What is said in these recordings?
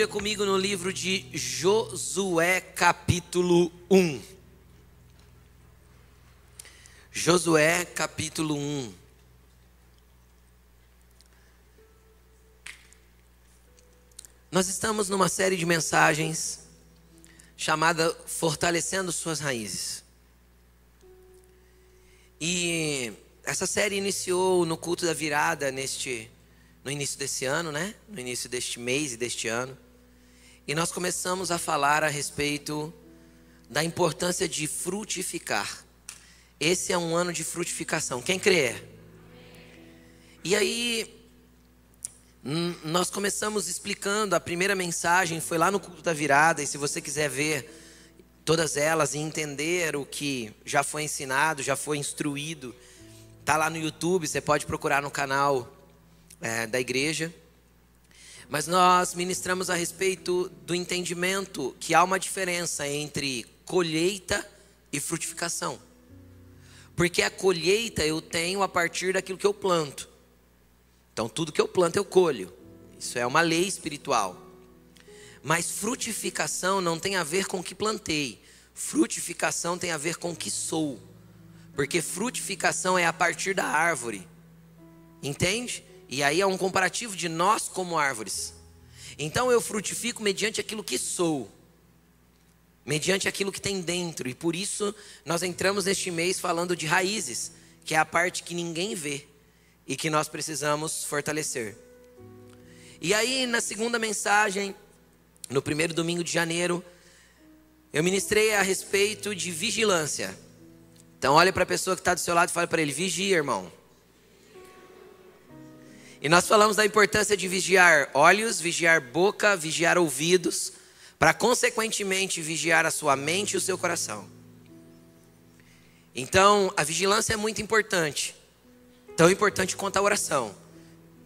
Bíblia comigo no livro de Josué, capítulo 1. Josué, capítulo 1. Nós estamos numa série de mensagens chamada Fortalecendo Suas Raízes. E essa série iniciou no culto da virada neste no início desse ano, né? No início deste mês e deste ano. E nós começamos a falar a respeito da importância de frutificar. Esse é um ano de frutificação. Quem crê? E aí nós começamos explicando, a primeira mensagem foi lá no culto da virada, e se você quiser ver todas elas e entender o que já foi ensinado, já foi instruído, tá lá no YouTube, você pode procurar no canal é, da igreja. Mas nós ministramos a respeito do entendimento que há uma diferença entre colheita e frutificação. Porque a colheita eu tenho a partir daquilo que eu planto. Então, tudo que eu planto eu colho. Isso é uma lei espiritual. Mas frutificação não tem a ver com o que plantei. Frutificação tem a ver com o que sou. Porque frutificação é a partir da árvore. Entende? E aí é um comparativo de nós como árvores. Então eu frutifico mediante aquilo que sou. Mediante aquilo que tem dentro. E por isso nós entramos neste mês falando de raízes, que é a parte que ninguém vê e que nós precisamos fortalecer. E aí, na segunda mensagem, no primeiro domingo de janeiro, eu ministrei a respeito de vigilância. Então, olhe para a pessoa que está do seu lado e fale para ele: vigia, irmão. E nós falamos da importância de vigiar olhos, vigiar boca, vigiar ouvidos, para consequentemente vigiar a sua mente e o seu coração. Então, a vigilância é muito importante tão importante quanto a oração.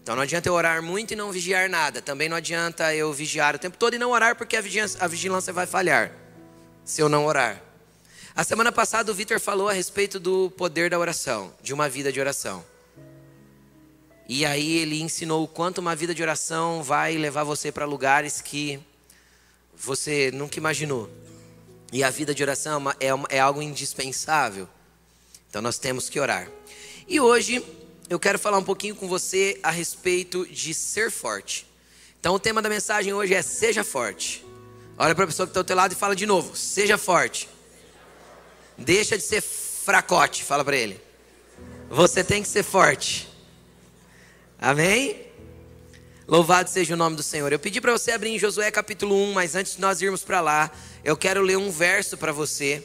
Então não adianta eu orar muito e não vigiar nada. Também não adianta eu vigiar o tempo todo e não orar, porque a vigilância, a vigilância vai falhar se eu não orar. A semana passada o Vitor falou a respeito do poder da oração, de uma vida de oração. E aí ele ensinou o quanto uma vida de oração vai levar você para lugares que você nunca imaginou. E a vida de oração é, uma, é, é algo indispensável. Então nós temos que orar. E hoje eu quero falar um pouquinho com você a respeito de ser forte. Então, o tema da mensagem hoje é Seja Forte. Olha para a pessoa que está ao teu lado e fala de novo: Seja forte. Deixa de ser fracote, fala para ele. Você tem que ser forte. Amém? Louvado seja o nome do Senhor. Eu pedi para você abrir em Josué capítulo 1, mas antes de nós irmos para lá, eu quero ler um verso para você,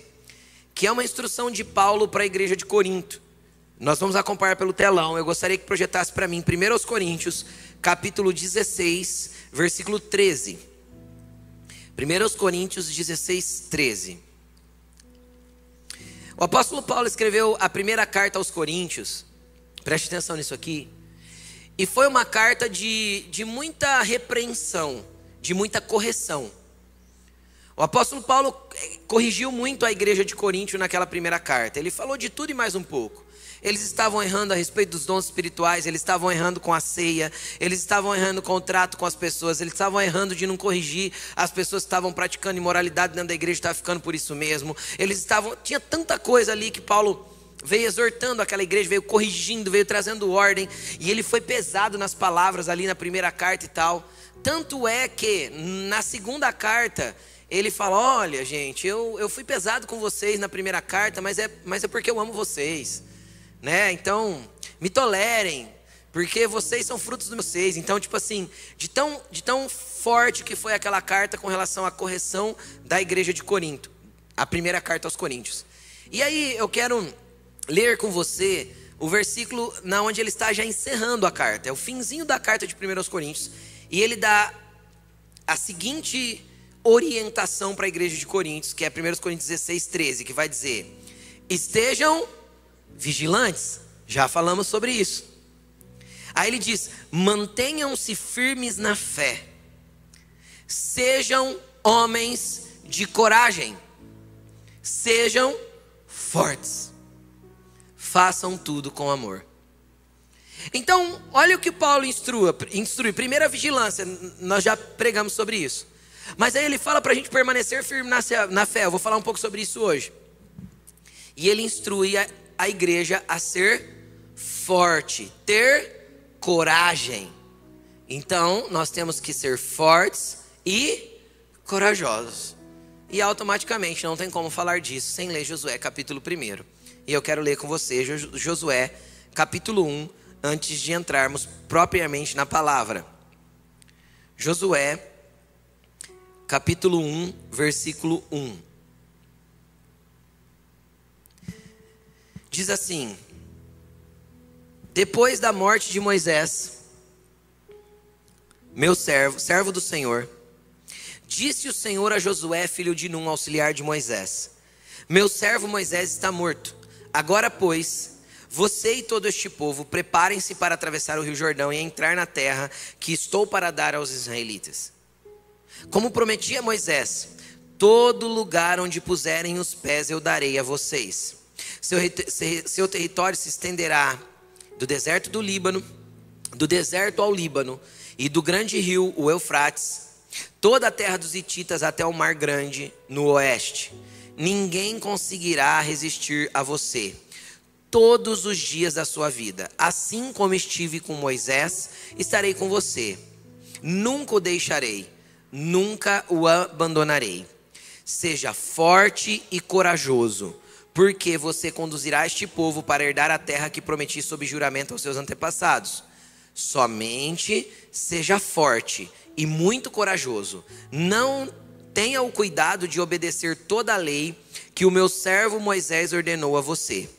que é uma instrução de Paulo para a igreja de Corinto. Nós vamos acompanhar pelo telão. Eu gostaria que projetasse para mim 1 Coríntios, capítulo 16, versículo 13. 1 Coríntios 16, 13. O apóstolo Paulo escreveu a primeira carta aos Coríntios, preste atenção nisso aqui, e foi uma carta de, de muita repreensão, de muita correção. O apóstolo Paulo eh, corrigiu muito a igreja de Coríntio naquela primeira carta, ele falou de tudo e mais um pouco. Eles estavam errando a respeito dos dons espirituais, eles estavam errando com a ceia, eles estavam errando com o trato com as pessoas, eles estavam errando de não corrigir as pessoas que estavam praticando imoralidade dentro da igreja, estavam ficando por isso mesmo. Eles estavam, tinha tanta coisa ali que Paulo veio exortando aquela igreja, veio corrigindo, veio trazendo ordem, e ele foi pesado nas palavras ali na primeira carta e tal. Tanto é que na segunda carta ele fala: Olha, gente, eu, eu fui pesado com vocês na primeira carta, mas é, mas é porque eu amo vocês né? Então, me tolerem, porque vocês são frutos de vocês. Então, tipo assim, de tão, de tão forte que foi aquela carta com relação à correção da igreja de Corinto, a primeira carta aos Coríntios. E aí eu quero ler com você o versículo na onde ele está já encerrando a carta, é o finzinho da carta de 1 aos Coríntios, e ele dá a seguinte orientação para a igreja de Coríntios, que é 1 Coríntios 16, 13, que vai dizer: Estejam vigilantes. Já falamos sobre isso. Aí ele diz: mantenham-se firmes na fé, sejam homens de coragem, sejam fortes, façam tudo com amor. Então, olha o que Paulo instrua, instrui. Primeira vigilância, nós já pregamos sobre isso. Mas aí ele fala para a gente permanecer firme na, fé. Eu vou falar um pouco sobre isso hoje. E ele instrui a, a igreja a ser forte, ter coragem. Então, nós temos que ser fortes e corajosos. E automaticamente não tem como falar disso sem ler Josué capítulo 1. E eu quero ler com você Josué capítulo 1, antes de entrarmos propriamente na palavra. Josué capítulo 1, versículo 1. Diz assim: Depois da morte de Moisés, meu servo, servo do Senhor, disse o Senhor a Josué, filho de Num, auxiliar de Moisés: Meu servo Moisés está morto. Agora, pois, você e todo este povo, preparem-se para atravessar o rio Jordão e entrar na terra que estou para dar aos israelitas. Como prometi a Moisés, todo lugar onde puserem os pés eu darei a vocês. Seu, seu território se estenderá do deserto do Líbano, do deserto ao Líbano, e do grande rio, o Eufrates, toda a terra dos Hititas até o Mar Grande, no oeste. Ninguém conseguirá resistir a você todos os dias da sua vida. Assim como estive com Moisés, estarei com você. Nunca o deixarei, nunca o abandonarei. Seja forte e corajoso, porque você conduzirá este povo para herdar a terra que prometi sob juramento aos seus antepassados. Somente seja forte e muito corajoso. Não tenha o cuidado de obedecer toda a lei que o meu servo Moisés ordenou a você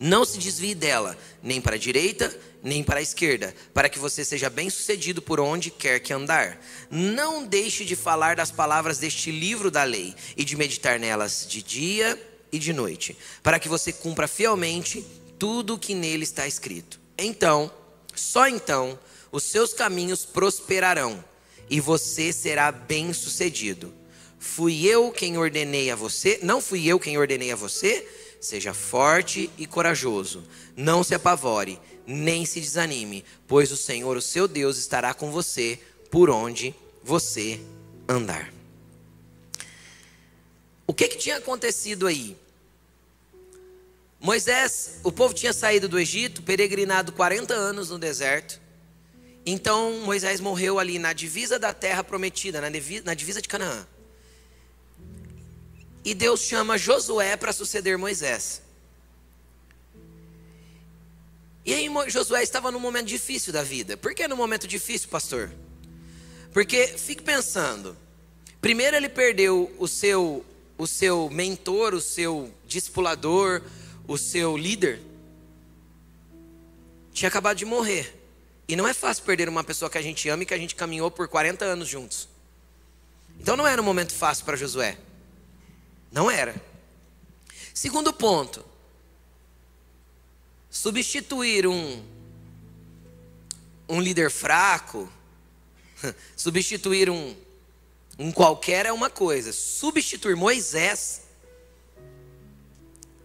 não se desvie dela, nem para a direita, nem para a esquerda, para que você seja bem-sucedido por onde quer que andar. Não deixe de falar das palavras deste livro da lei e de meditar nelas de dia e de noite, para que você cumpra fielmente tudo o que nele está escrito. Então, só então, os seus caminhos prosperarão e você será bem-sucedido. Fui eu quem ordenei a você, não fui eu quem ordenei a você, Seja forte e corajoso, não se apavore, nem se desanime, pois o Senhor, o seu Deus, estará com você por onde você andar. O que, que tinha acontecido aí? Moisés, o povo tinha saído do Egito, peregrinado 40 anos no deserto. Então Moisés morreu ali na divisa da terra prometida, na divisa de Canaã. E Deus chama Josué para suceder Moisés. E aí Josué estava num momento difícil da vida. Por que no momento difícil, pastor? Porque fique pensando. Primeiro ele perdeu o seu o seu mentor, o seu discipulador, o seu líder. Tinha acabado de morrer. E não é fácil perder uma pessoa que a gente ama e que a gente caminhou por 40 anos juntos. Então não era um momento fácil para Josué. Não era. Segundo ponto, substituir um, um líder fraco, substituir um, um qualquer é uma coisa, substituir Moisés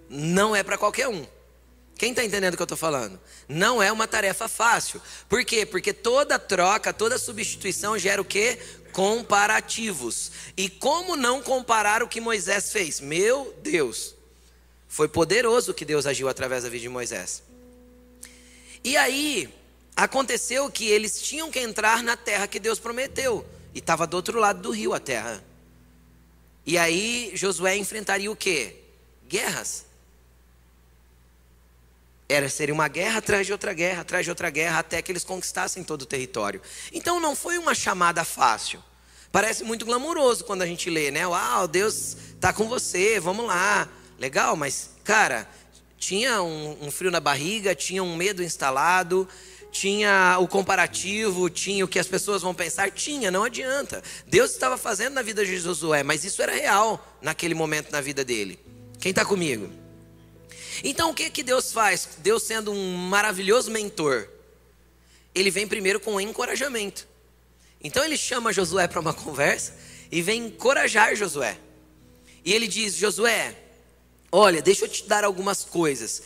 não é para qualquer um. Quem está entendendo o que eu estou falando? Não é uma tarefa fácil. Por quê? Porque toda troca, toda substituição gera o quê? Comparativos. E como não comparar o que Moisés fez? Meu Deus, foi poderoso que Deus agiu através da vida de Moisés. E aí, aconteceu que eles tinham que entrar na terra que Deus prometeu, e estava do outro lado do rio a terra. E aí, Josué enfrentaria o quê? Guerras. Era seria uma guerra atrás de outra guerra, atrás de outra guerra, até que eles conquistassem todo o território. Então não foi uma chamada fácil. Parece muito glamuroso quando a gente lê, né? Uau, Deus está com você, vamos lá. Legal, mas, cara, tinha um, um frio na barriga, tinha um medo instalado, tinha o comparativo, tinha o que as pessoas vão pensar, tinha, não adianta. Deus estava fazendo na vida de Josué, mas isso era real naquele momento na vida dele. Quem está comigo? Então o que, que Deus faz? Deus sendo um maravilhoso mentor, ele vem primeiro com encorajamento. Então ele chama Josué para uma conversa e vem encorajar Josué. E ele diz: Josué, olha, deixa eu te dar algumas coisas.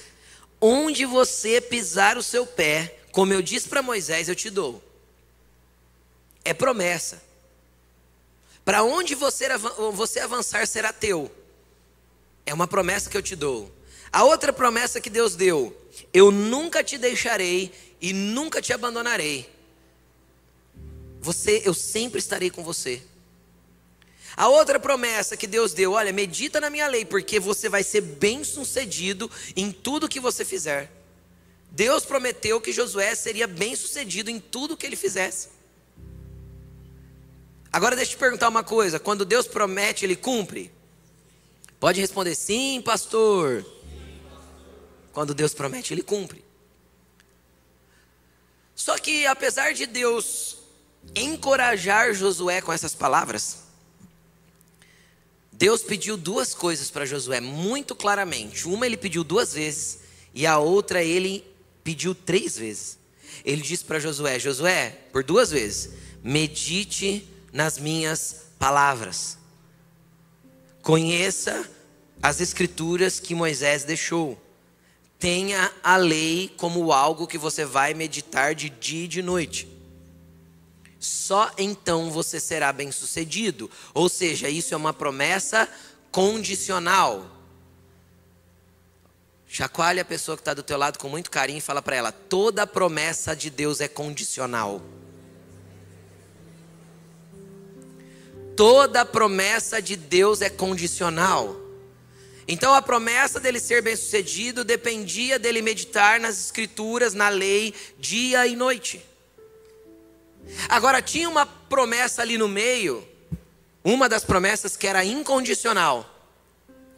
Onde você pisar o seu pé, como eu disse para Moisés, eu te dou. É promessa. Para onde você, você avançar será teu. É uma promessa que eu te dou. A outra promessa que Deus deu: eu nunca te deixarei e nunca te abandonarei. Você, eu sempre estarei com você. A outra promessa que Deus deu, olha, medita na minha lei, porque você vai ser bem-sucedido em tudo que você fizer. Deus prometeu que Josué seria bem-sucedido em tudo que ele fizesse. Agora deixa eu te perguntar uma coisa: quando Deus promete, ele cumpre? Pode responder sim, pastor. Quando Deus promete, ele cumpre. Só que apesar de Deus encorajar Josué com essas palavras, Deus pediu duas coisas para Josué muito claramente. Uma ele pediu duas vezes e a outra ele pediu três vezes. Ele disse para Josué: Josué, por duas vezes, medite nas minhas palavras. Conheça as escrituras que Moisés deixou. Tenha a lei como algo que você vai meditar de dia e de noite só então você será bem-sucedido. Ou seja, isso é uma promessa condicional. Chacoalhe a pessoa que está do teu lado com muito carinho e fala para ela: toda promessa de Deus é condicional. Toda promessa de Deus é condicional. Então a promessa dele ser bem-sucedido dependia dele meditar nas escrituras, na lei, dia e noite. Agora, tinha uma promessa ali no meio, uma das promessas que era incondicional.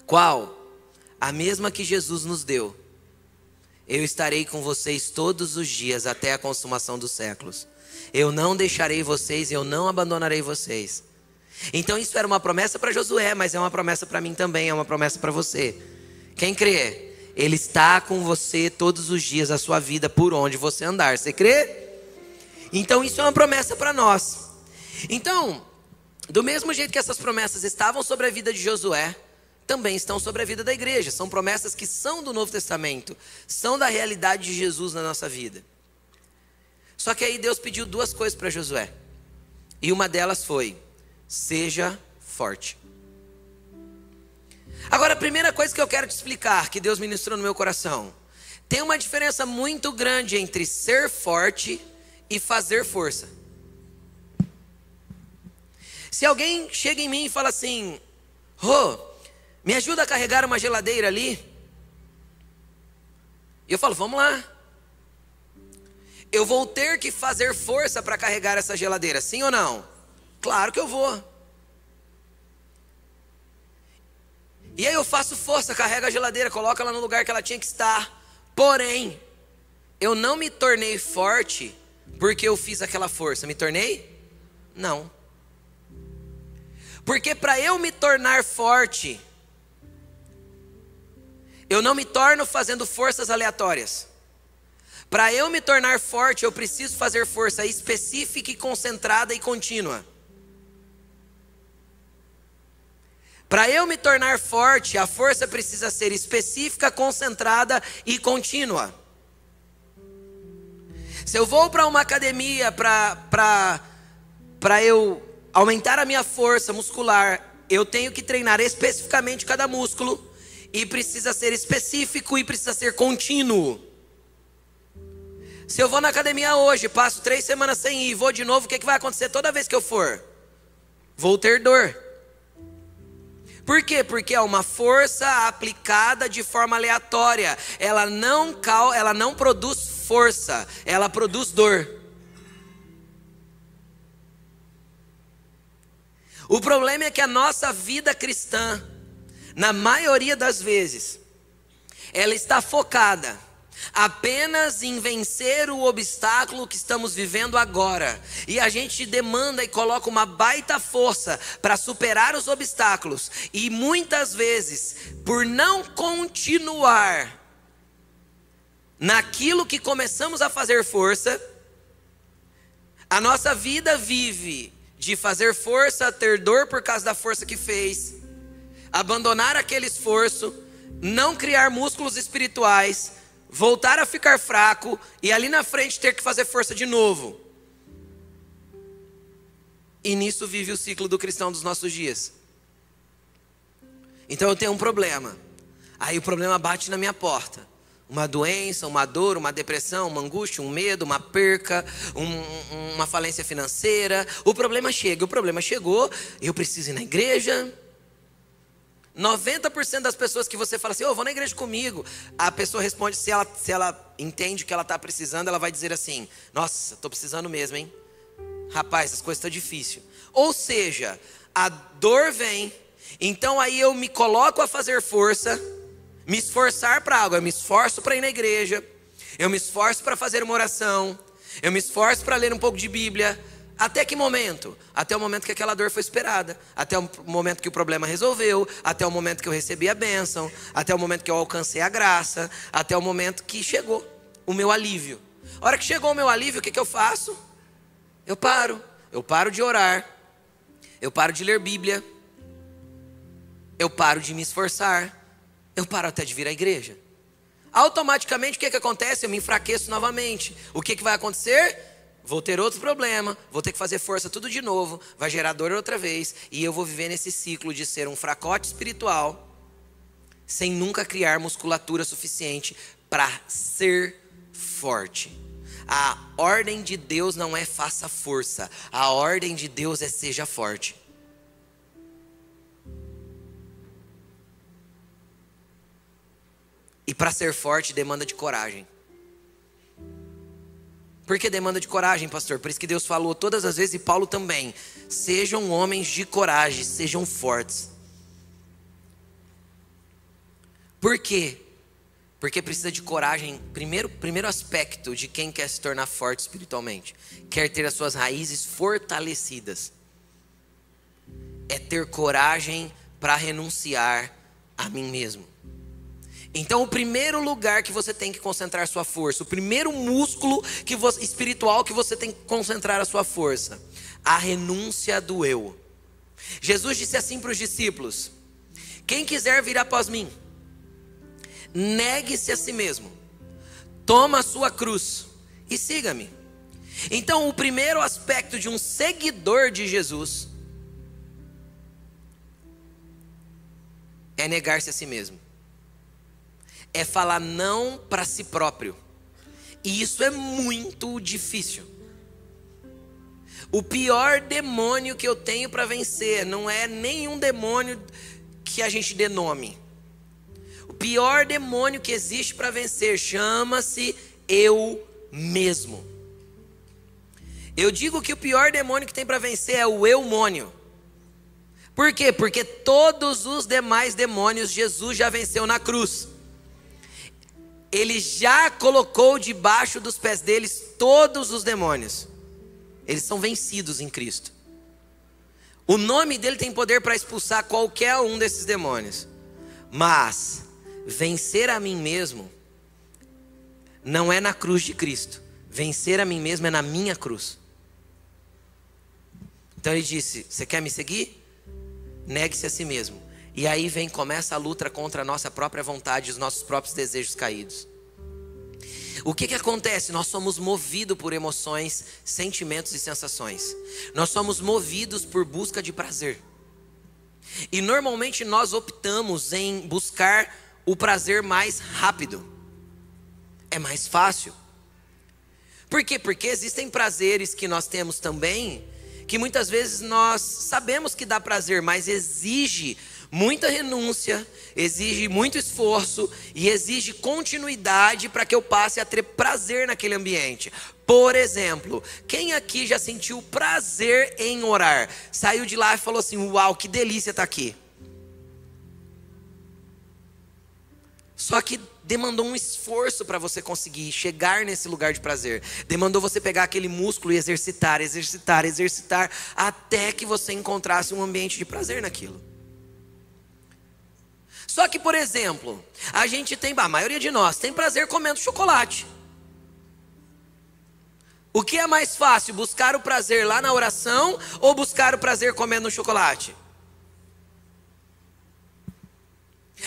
Qual? A mesma que Jesus nos deu. Eu estarei com vocês todos os dias até a consumação dos séculos. Eu não deixarei vocês, eu não abandonarei vocês. Então isso era uma promessa para Josué, mas é uma promessa para mim também, é uma promessa para você. Quem crê? Ele está com você todos os dias da sua vida por onde você andar. Você crê? Então isso é uma promessa para nós. Então, do mesmo jeito que essas promessas estavam sobre a vida de Josué, também estão sobre a vida da igreja. São promessas que são do Novo Testamento, são da realidade de Jesus na nossa vida. Só que aí Deus pediu duas coisas para Josué. E uma delas foi: seja forte. Agora, a primeira coisa que eu quero te explicar, que Deus ministrou no meu coração, tem uma diferença muito grande entre ser forte e fazer força. Se alguém chega em mim e fala assim: Rô, oh, me ajuda a carregar uma geladeira ali. E eu falo: Vamos lá. Eu vou ter que fazer força para carregar essa geladeira, sim ou não? Claro que eu vou. E aí eu faço força, carrego a geladeira, coloco ela no lugar que ela tinha que estar. Porém, eu não me tornei forte porque eu fiz aquela força, me tornei? Não. Porque para eu me tornar forte, eu não me torno fazendo forças aleatórias. Para eu me tornar forte, eu preciso fazer força específica e concentrada e contínua. Para eu me tornar forte, a força precisa ser específica, concentrada e contínua. Se eu vou para uma academia para eu aumentar a minha força muscular, eu tenho que treinar especificamente cada músculo e precisa ser específico e precisa ser contínuo. Se eu vou na academia hoje, passo três semanas sem ir, vou de novo, o que, que vai acontecer toda vez que eu for? Vou ter dor. Por quê? Porque é uma força aplicada de forma aleatória. Ela não, ela não produz força, ela produz dor. O problema é que a nossa vida cristã, na maioria das vezes, ela está focada apenas em vencer o obstáculo que estamos vivendo agora. E a gente demanda e coloca uma baita força para superar os obstáculos. E muitas vezes, por não continuar naquilo que começamos a fazer força, a nossa vida vive de fazer força, ter dor por causa da força que fez, abandonar aquele esforço, não criar músculos espirituais, voltar a ficar fraco e ali na frente ter que fazer força de novo. E nisso vive o ciclo do cristão dos nossos dias. Então eu tenho um problema. Aí o problema bate na minha porta. Uma doença, uma dor, uma depressão, uma angústia, um medo, uma perca, um, uma falência financeira. O problema chega, o problema chegou, eu preciso ir na igreja. 90% das pessoas que você fala assim, oh, vou na igreja comigo, a pessoa responde, se ela, se ela entende que ela está precisando, ela vai dizer assim, nossa, estou precisando mesmo, hein? Rapaz, as coisas estão difíceis. Ou seja, a dor vem, então aí eu me coloco a fazer força, me esforçar para algo, eu me esforço para ir na igreja, eu me esforço para fazer uma oração, eu me esforço para ler um pouco de Bíblia. Até que momento? Até o momento que aquela dor foi esperada, até o momento que o problema resolveu, até o momento que eu recebi a bênção, até o momento que eu alcancei a graça, até o momento que chegou o meu alívio. A hora que chegou o meu alívio, o que, que eu faço? Eu paro, eu paro de orar, eu paro de ler Bíblia, eu paro de me esforçar, eu paro até de vir à igreja. Automaticamente o que, que acontece? Eu me enfraqueço novamente. O que, que vai acontecer? Vou ter outro problema, vou ter que fazer força tudo de novo, vai gerar dor outra vez, e eu vou viver nesse ciclo de ser um fracote espiritual, sem nunca criar musculatura suficiente para ser forte. A ordem de Deus não é faça força, a ordem de Deus é seja forte. E para ser forte demanda de coragem. Por que demanda de coragem, pastor? Por isso que Deus falou todas as vezes, e Paulo também: sejam homens de coragem, sejam fortes. Por quê? Porque precisa de coragem, primeiro, primeiro aspecto de quem quer se tornar forte espiritualmente, quer ter as suas raízes fortalecidas. É ter coragem para renunciar a mim mesmo. Então, o primeiro lugar que você tem que concentrar sua força, o primeiro músculo que você, espiritual que você tem que concentrar a sua força, a renúncia do eu. Jesus disse assim para os discípulos: Quem quiser vir após mim, negue-se a si mesmo, toma a sua cruz e siga-me. Então, o primeiro aspecto de um seguidor de Jesus é negar-se a si mesmo é falar não para si próprio. E isso é muito difícil. O pior demônio que eu tenho para vencer não é nenhum demônio que a gente dê nome. O pior demônio que existe para vencer chama-se eu mesmo. Eu digo que o pior demônio que tem para vencer é o eumônio. Por quê? Porque todos os demais demônios Jesus já venceu na cruz ele já colocou debaixo dos pés deles todos os demônios. Eles são vencidos em Cristo. O nome dele tem poder para expulsar qualquer um desses demônios. Mas vencer a mim mesmo não é na cruz de Cristo. Vencer a mim mesmo é na minha cruz. Então ele disse: Você quer me seguir? Negue-se a si mesmo. E aí vem, começa a luta contra a nossa própria vontade, os nossos próprios desejos caídos. O que, que acontece? Nós somos movidos por emoções, sentimentos e sensações. Nós somos movidos por busca de prazer. E normalmente nós optamos em buscar o prazer mais rápido. É mais fácil. Por quê? Porque existem prazeres que nós temos também, que muitas vezes nós sabemos que dá prazer, mas exige muita renúncia, exige muito esforço e exige continuidade para que eu passe a ter prazer naquele ambiente. Por exemplo, quem aqui já sentiu prazer em orar? Saiu de lá e falou assim: Uau, que delícia estar tá aqui. Só que demandou um esforço para você conseguir chegar nesse lugar de prazer. Demandou você pegar aquele músculo e exercitar, exercitar, exercitar, até que você encontrasse um ambiente de prazer naquilo. Só que, por exemplo, a gente tem, a maioria de nós tem prazer comendo chocolate. O que é mais fácil, buscar o prazer lá na oração ou buscar o prazer comendo chocolate?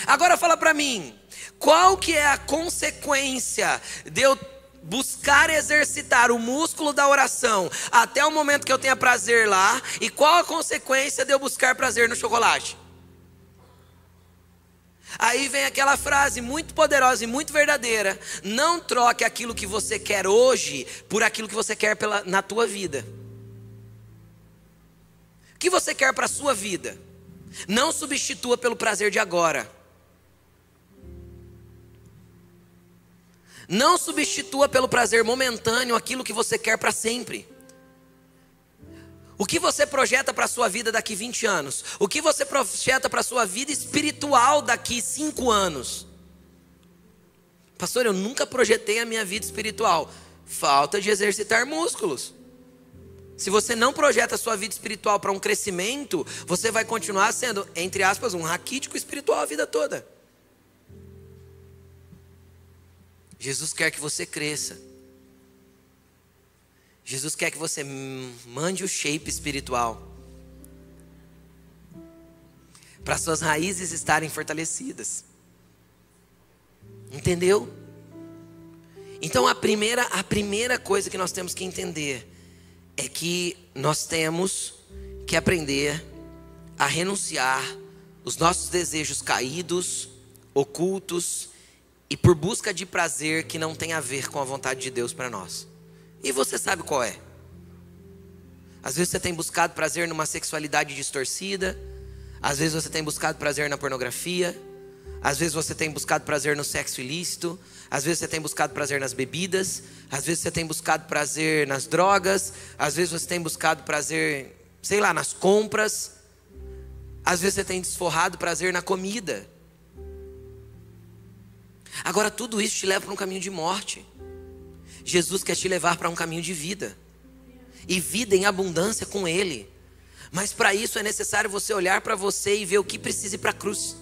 Agora fala para mim, qual que é a consequência de eu buscar exercitar o músculo da oração até o momento que eu tenha prazer lá, e qual a consequência de eu buscar prazer no chocolate? Aí vem aquela frase muito poderosa e muito verdadeira: não troque aquilo que você quer hoje por aquilo que você quer pela, na tua vida. O que você quer para a sua vida? Não substitua pelo prazer de agora. Não substitua pelo prazer momentâneo aquilo que você quer para sempre. O que você projeta para a sua vida daqui 20 anos? O que você projeta para a sua vida espiritual daqui 5 anos? Pastor, eu nunca projetei a minha vida espiritual. Falta de exercitar músculos. Se você não projeta a sua vida espiritual para um crescimento, você vai continuar sendo, entre aspas, um raquítico espiritual a vida toda. Jesus quer que você cresça. Jesus quer que você mande o shape espiritual. Para suas raízes estarem fortalecidas. Entendeu? Então a primeira, a primeira coisa que nós temos que entender é que nós temos que aprender a renunciar os nossos desejos caídos, ocultos, e por busca de prazer que não tem a ver com a vontade de Deus para nós. E você sabe qual é? Às vezes você tem buscado prazer numa sexualidade distorcida, às vezes você tem buscado prazer na pornografia, às vezes você tem buscado prazer no sexo ilícito, às vezes você tem buscado prazer nas bebidas, às vezes você tem buscado prazer nas drogas, às vezes você tem buscado prazer, sei lá, nas compras, às vezes você tem desforrado prazer na comida. Agora, tudo isso te leva para um caminho de morte. Jesus quer te levar para um caminho de vida, e vida em abundância com Ele. Mas para isso é necessário você olhar para você e ver o que precisa ir para a cruz.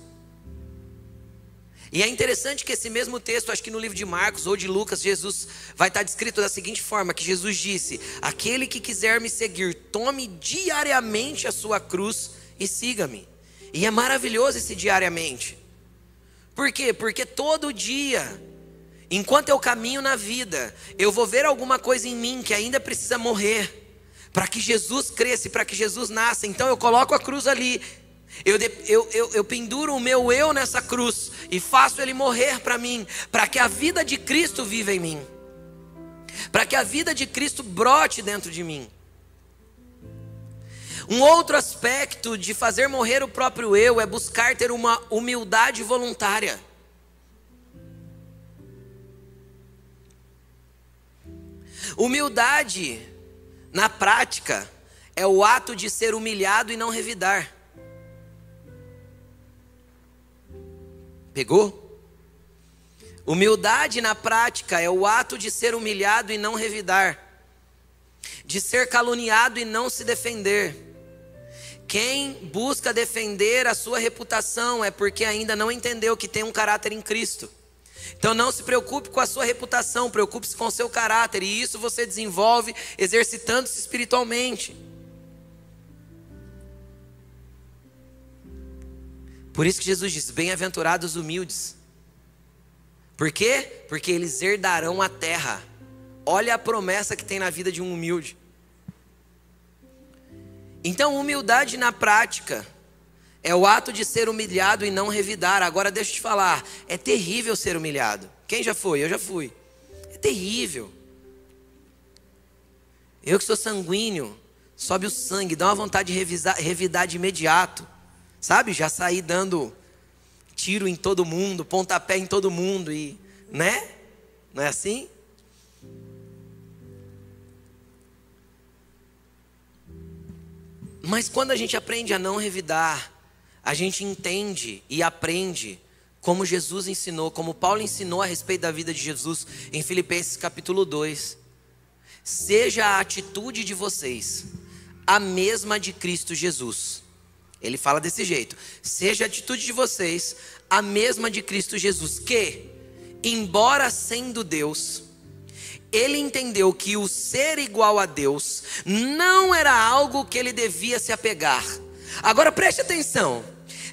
E é interessante que esse mesmo texto, acho que no livro de Marcos ou de Lucas, Jesus vai estar descrito da seguinte forma: que Jesus disse: Aquele que quiser me seguir, tome diariamente a sua cruz e siga-me. E é maravilhoso esse diariamente. Por quê? Porque todo dia, enquanto eu caminho na vida, eu vou ver alguma coisa em mim que ainda precisa morrer, para que Jesus cresça, para que Jesus nasça. Então eu coloco a cruz ali, eu, eu, eu, eu penduro o meu eu nessa cruz e faço ele morrer para mim, para que a vida de Cristo viva em mim, para que a vida de Cristo brote dentro de mim. Um outro aspecto de fazer morrer o próprio eu é buscar ter uma humildade voluntária. Humildade, na prática, é o ato de ser humilhado e não revidar. Pegou? Humildade na prática é o ato de ser humilhado e não revidar, de ser caluniado e não se defender quem busca defender a sua reputação é porque ainda não entendeu que tem um caráter em Cristo. Então não se preocupe com a sua reputação, preocupe-se com o seu caráter, e isso você desenvolve exercitando-se espiritualmente. Por isso que Jesus diz: Bem-aventurados os humildes. Por quê? Porque eles herdarão a terra. Olha a promessa que tem na vida de um humilde. Então, humildade na prática é o ato de ser humilhado e não revidar. Agora, deixa eu te falar: é terrível ser humilhado. Quem já foi? Eu já fui. É terrível. Eu que sou sanguíneo, sobe o sangue, dá uma vontade de revisar, revidar de imediato. Sabe? Já saí dando tiro em todo mundo, pontapé em todo mundo e, né? Não é assim? Mas quando a gente aprende a não revidar, a gente entende e aprende como Jesus ensinou, como Paulo ensinou a respeito da vida de Jesus em Filipenses capítulo 2. Seja a atitude de vocês a mesma de Cristo Jesus. Ele fala desse jeito: seja a atitude de vocês a mesma de Cristo Jesus, que, embora sendo Deus, ele entendeu que o ser igual a Deus não era algo que ele devia se apegar. Agora preste atenção: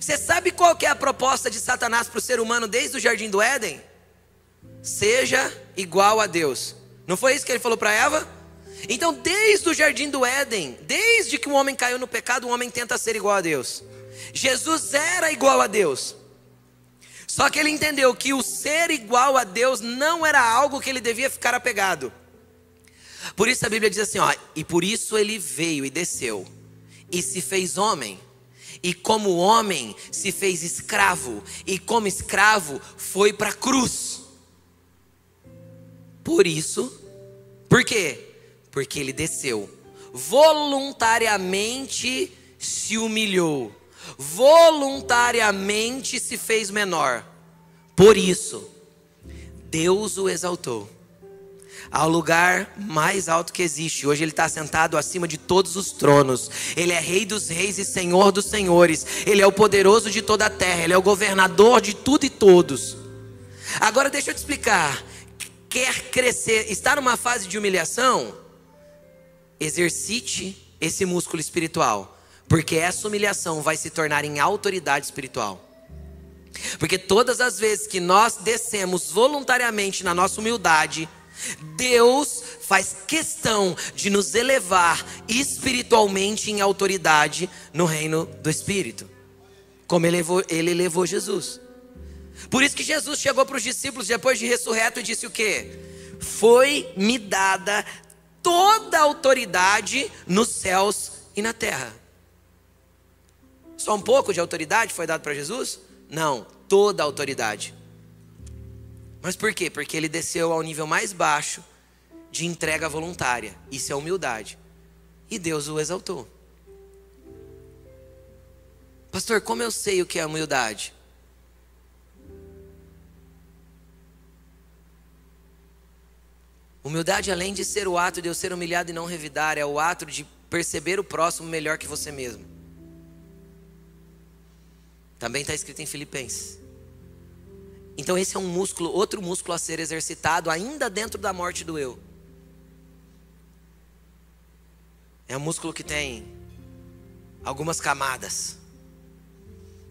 Você sabe qual que é a proposta de Satanás para o ser humano desde o jardim do Éden? Seja igual a Deus. Não foi isso que ele falou para Eva? Então, desde o jardim do Éden, desde que o homem caiu no pecado, o homem tenta ser igual a Deus. Jesus era igual a Deus. Só que ele entendeu que o ser igual a Deus não era algo que ele devia ficar apegado. Por isso a Bíblia diz assim, ó, e por isso ele veio e desceu e se fez homem. E como homem se fez escravo, e como escravo foi para a cruz. Por isso, por quê? Porque ele desceu, voluntariamente se humilhou, voluntariamente se fez menor. Por isso, Deus o exaltou ao lugar mais alto que existe. Hoje ele está sentado acima de todos os tronos. Ele é Rei dos Reis e Senhor dos Senhores. Ele é o poderoso de toda a terra. Ele é o governador de tudo e todos. Agora deixa eu te explicar. Quer crescer, está numa fase de humilhação? Exercite esse músculo espiritual, porque essa humilhação vai se tornar em autoridade espiritual. Porque todas as vezes que nós descemos voluntariamente na nossa humildade, Deus faz questão de nos elevar espiritualmente em autoridade no reino do Espírito, como ele levou, ele levou Jesus. Por isso que Jesus chegou para os discípulos depois de ressurreto e disse o que? Foi me dada toda a autoridade nos céus e na terra. Só um pouco de autoridade foi dado para Jesus? Não, toda a autoridade. Mas por quê? Porque ele desceu ao nível mais baixo de entrega voluntária. Isso é humildade. E Deus o exaltou. Pastor, como eu sei o que é humildade? Humildade, além de ser o ato de eu ser humilhado e não revidar, é o ato de perceber o próximo melhor que você mesmo. Também está escrito em Filipenses. Então esse é um músculo, outro músculo a ser exercitado ainda dentro da morte do eu. É um músculo que tem algumas camadas.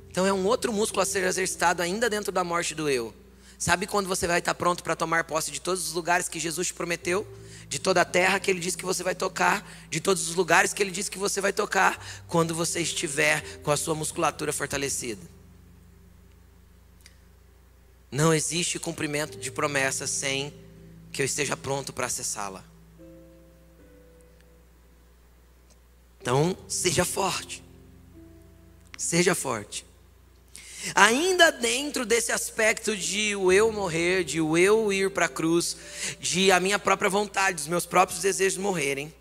Então é um outro músculo a ser exercitado ainda dentro da morte do eu. Sabe quando você vai estar pronto para tomar posse de todos os lugares que Jesus te prometeu? De toda a terra que ele disse que você vai tocar, de todos os lugares que ele disse que você vai tocar, quando você estiver com a sua musculatura fortalecida. Não existe cumprimento de promessa sem que eu esteja pronto para acessá-la. Então, seja forte. Seja forte. Ainda dentro desse aspecto de o eu morrer, de o eu ir para a cruz, de a minha própria vontade, dos meus próprios desejos morrerem,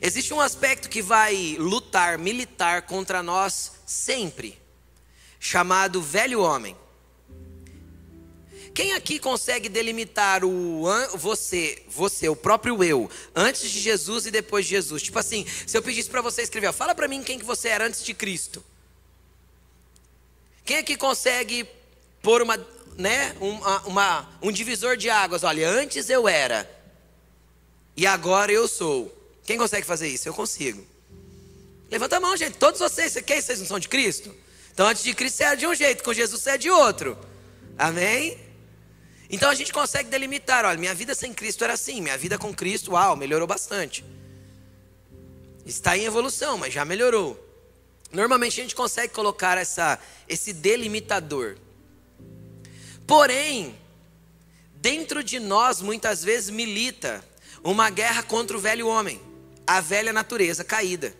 existe um aspecto que vai lutar, militar contra nós sempre, chamado velho homem. Quem aqui consegue delimitar o você, você, o próprio eu, antes de Jesus e depois de Jesus? Tipo assim, se eu pedisse para você escrever, fala para mim quem que você era antes de Cristo. Quem aqui consegue pôr uma, né, uma, uma, um divisor de águas? Olha, antes eu era e agora eu sou. Quem consegue fazer isso? Eu consigo. Levanta a mão, gente. Todos vocês, quem vocês não são de Cristo? Então, antes de Cristo você era de um jeito, com Jesus você é de outro. Amém? Então a gente consegue delimitar, olha, minha vida sem Cristo era assim, minha vida com Cristo, uau, melhorou bastante. Está em evolução, mas já melhorou. Normalmente a gente consegue colocar essa, esse delimitador. Porém, dentro de nós muitas vezes milita uma guerra contra o velho homem, a velha natureza caída.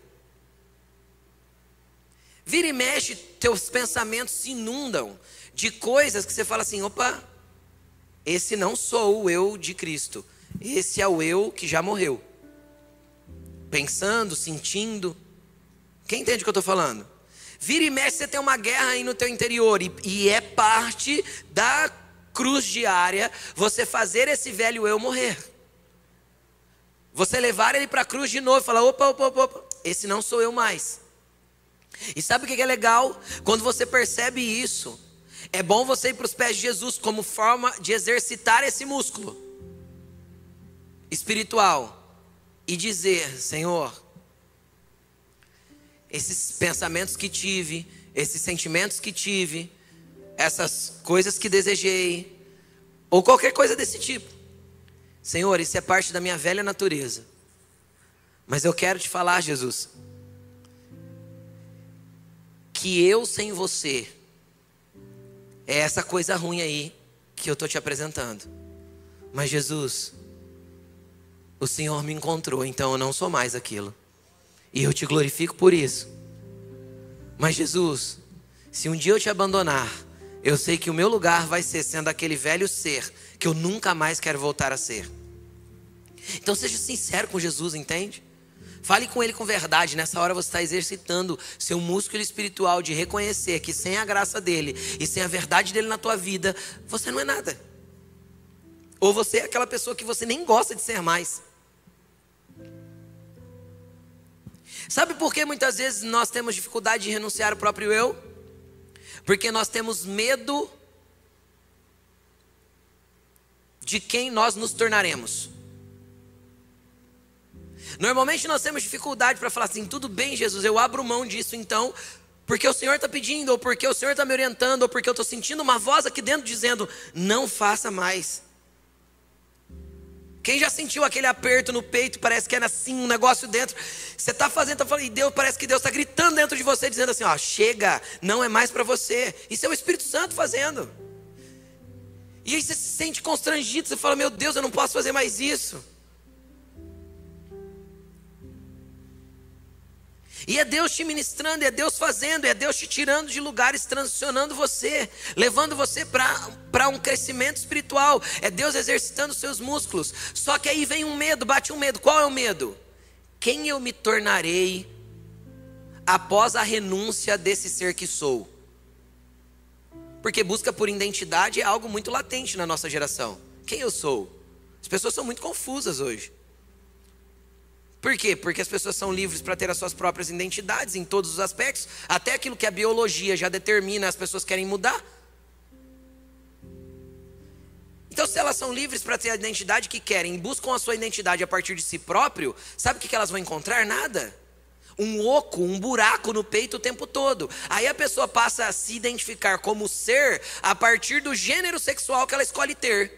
Vira e mexe, teus pensamentos se inundam de coisas que você fala assim: opa, esse não sou o eu de Cristo. Esse é o eu que já morreu. Pensando, sentindo. Quem entende o que eu estou falando? Vira e mexe, você tem uma guerra aí no teu interior. E, e é parte da cruz diária você fazer esse velho eu morrer. Você levar ele para a cruz de novo e falar: opa, opa, opa, opa, esse não sou eu mais. E sabe o que é legal? Quando você percebe isso, é bom você ir para os pés de Jesus como forma de exercitar esse músculo espiritual e dizer: Senhor, esses pensamentos que tive, esses sentimentos que tive, essas coisas que desejei, ou qualquer coisa desse tipo. Senhor, isso é parte da minha velha natureza. Mas eu quero te falar, Jesus, que eu sem você é essa coisa ruim aí que eu estou te apresentando. Mas Jesus, o Senhor me encontrou, então eu não sou mais aquilo. E eu te glorifico por isso. Mas Jesus, se um dia eu te abandonar, eu sei que o meu lugar vai ser sendo aquele velho ser que eu nunca mais quero voltar a ser. Então seja sincero com Jesus, entende? Fale com Ele com verdade. Nessa hora você está exercitando seu músculo espiritual de reconhecer que sem a graça dele e sem a verdade dele na tua vida, você não é nada. Ou você é aquela pessoa que você nem gosta de ser mais. Sabe por que muitas vezes nós temos dificuldade de renunciar ao próprio eu? Porque nós temos medo de quem nós nos tornaremos. Normalmente nós temos dificuldade para falar assim: tudo bem, Jesus, eu abro mão disso então, porque o Senhor está pedindo, ou porque o Senhor está me orientando, ou porque eu estou sentindo uma voz aqui dentro dizendo: não faça mais. Quem já sentiu aquele aperto no peito, parece que era assim, um negócio dentro. Você está fazendo, está falando, e Deus, parece que Deus está gritando dentro de você, dizendo assim: ó, chega, não é mais para você. Isso é o Espírito Santo fazendo. E aí você se sente constrangido, você fala: meu Deus, eu não posso fazer mais isso. E é Deus te ministrando, é Deus fazendo, é Deus te tirando de lugares, transicionando você, levando você para um crescimento espiritual. É Deus exercitando seus músculos. Só que aí vem um medo, bate um medo. Qual é o medo? Quem eu me tornarei após a renúncia desse ser que sou? Porque busca por identidade é algo muito latente na nossa geração. Quem eu sou? As pessoas são muito confusas hoje. Por quê? Porque as pessoas são livres para ter as suas próprias identidades em todos os aspectos, até aquilo que a biologia já determina, as pessoas querem mudar. Então, se elas são livres para ter a identidade que querem, buscam a sua identidade a partir de si próprio, sabe o que elas vão encontrar? Nada. Um oco, um buraco no peito o tempo todo. Aí a pessoa passa a se identificar como ser a partir do gênero sexual que ela escolhe ter.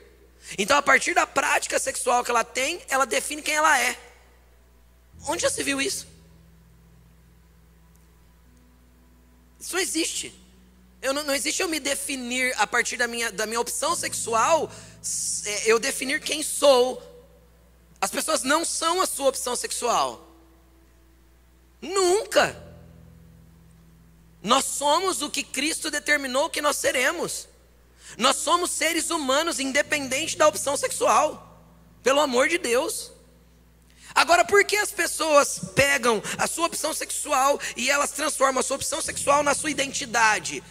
Então, a partir da prática sexual que ela tem, ela define quem ela é. Onde já se viu isso? Isso não existe. Eu não, não, existe eu me definir a partir da minha, da minha opção sexual, é, eu definir quem sou. As pessoas não são a sua opção sexual. Nunca. Nós somos o que Cristo determinou que nós seremos. Nós somos seres humanos, independente da opção sexual. Pelo amor de Deus. Agora, por que as pessoas pegam a sua opção sexual e elas transformam a sua opção sexual na sua identidade?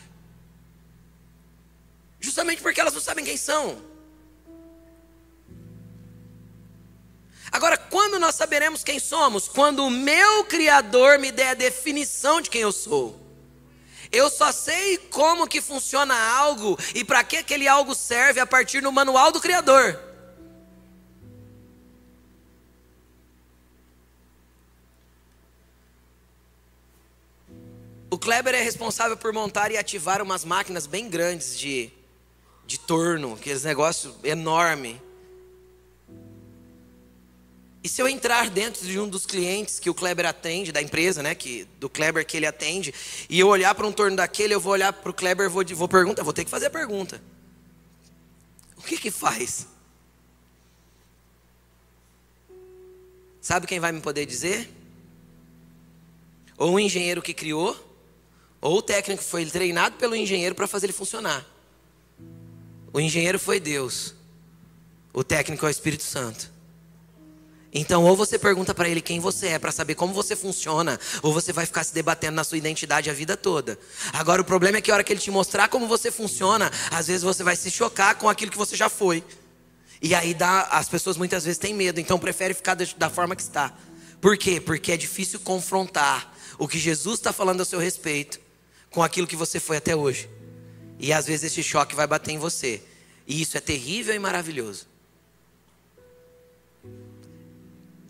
Justamente porque elas não sabem quem são. Agora, quando nós saberemos quem somos? Quando o meu Criador me der a definição de quem eu sou. Eu só sei como que funciona algo e para que aquele algo serve a partir do manual do Criador. O Kleber é responsável por montar e ativar umas máquinas bem grandes de, de torno, aqueles negócios enorme. E se eu entrar dentro de um dos clientes que o Kleber atende, da empresa, né, que, do Kleber que ele atende, e eu olhar para um torno daquele, eu vou olhar para o Kleber, vou, vou perguntar, vou ter que fazer a pergunta. O que que faz? Sabe quem vai me poder dizer? Ou um engenheiro que criou, ou o técnico foi treinado pelo engenheiro para fazer ele funcionar. O engenheiro foi Deus. O técnico é o Espírito Santo. Então, ou você pergunta para ele quem você é, para saber como você funciona, ou você vai ficar se debatendo na sua identidade a vida toda. Agora, o problema é que a hora que ele te mostrar como você funciona, às vezes você vai se chocar com aquilo que você já foi. E aí dá, as pessoas muitas vezes têm medo, então prefere ficar da forma que está. Por quê? Porque é difícil confrontar o que Jesus está falando a seu respeito com aquilo que você foi até hoje. E às vezes esse choque vai bater em você. E isso é terrível e maravilhoso.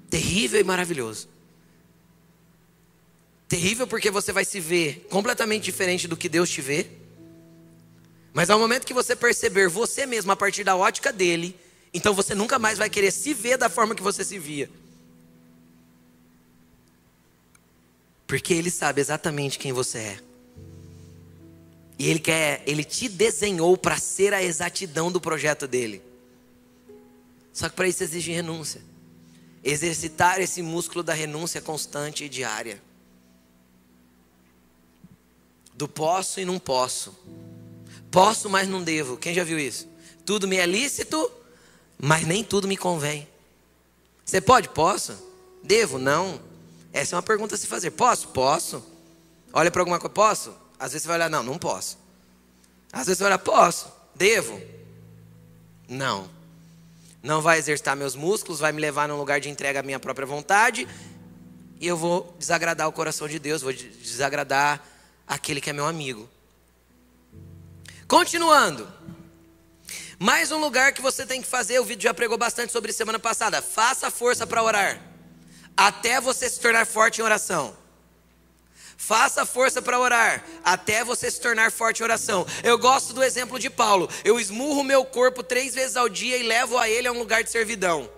Terrível e maravilhoso. Terrível porque você vai se ver completamente diferente do que Deus te vê. Mas ao momento que você perceber você mesmo a partir da ótica dele, então você nunca mais vai querer se ver da forma que você se via. Porque ele sabe exatamente quem você é. E ele quer, ele te desenhou para ser a exatidão do projeto dele. Só que para isso exige renúncia. Exercitar esse músculo da renúncia constante e diária. Do posso e não posso. Posso, mas não devo. Quem já viu isso? Tudo me é lícito, mas nem tudo me convém. Você pode? Posso. Devo? Não. Essa é uma pergunta a se fazer. Posso? Posso. Olha para alguma coisa. Posso? Às vezes você vai olhar, não, não posso. Às vezes você vai olhar, posso. Devo? Não. Não vai exercitar meus músculos, vai me levar num lugar de entrega à minha própria vontade. E eu vou desagradar o coração de Deus, vou desagradar aquele que é meu amigo. Continuando. Mais um lugar que você tem que fazer, o vídeo já pregou bastante sobre semana passada. Faça força para orar. Até você se tornar forte em oração. Faça força para orar, até você se tornar forte em oração. Eu gosto do exemplo de Paulo. Eu esmurro meu corpo três vezes ao dia e levo a ele a um lugar de servidão.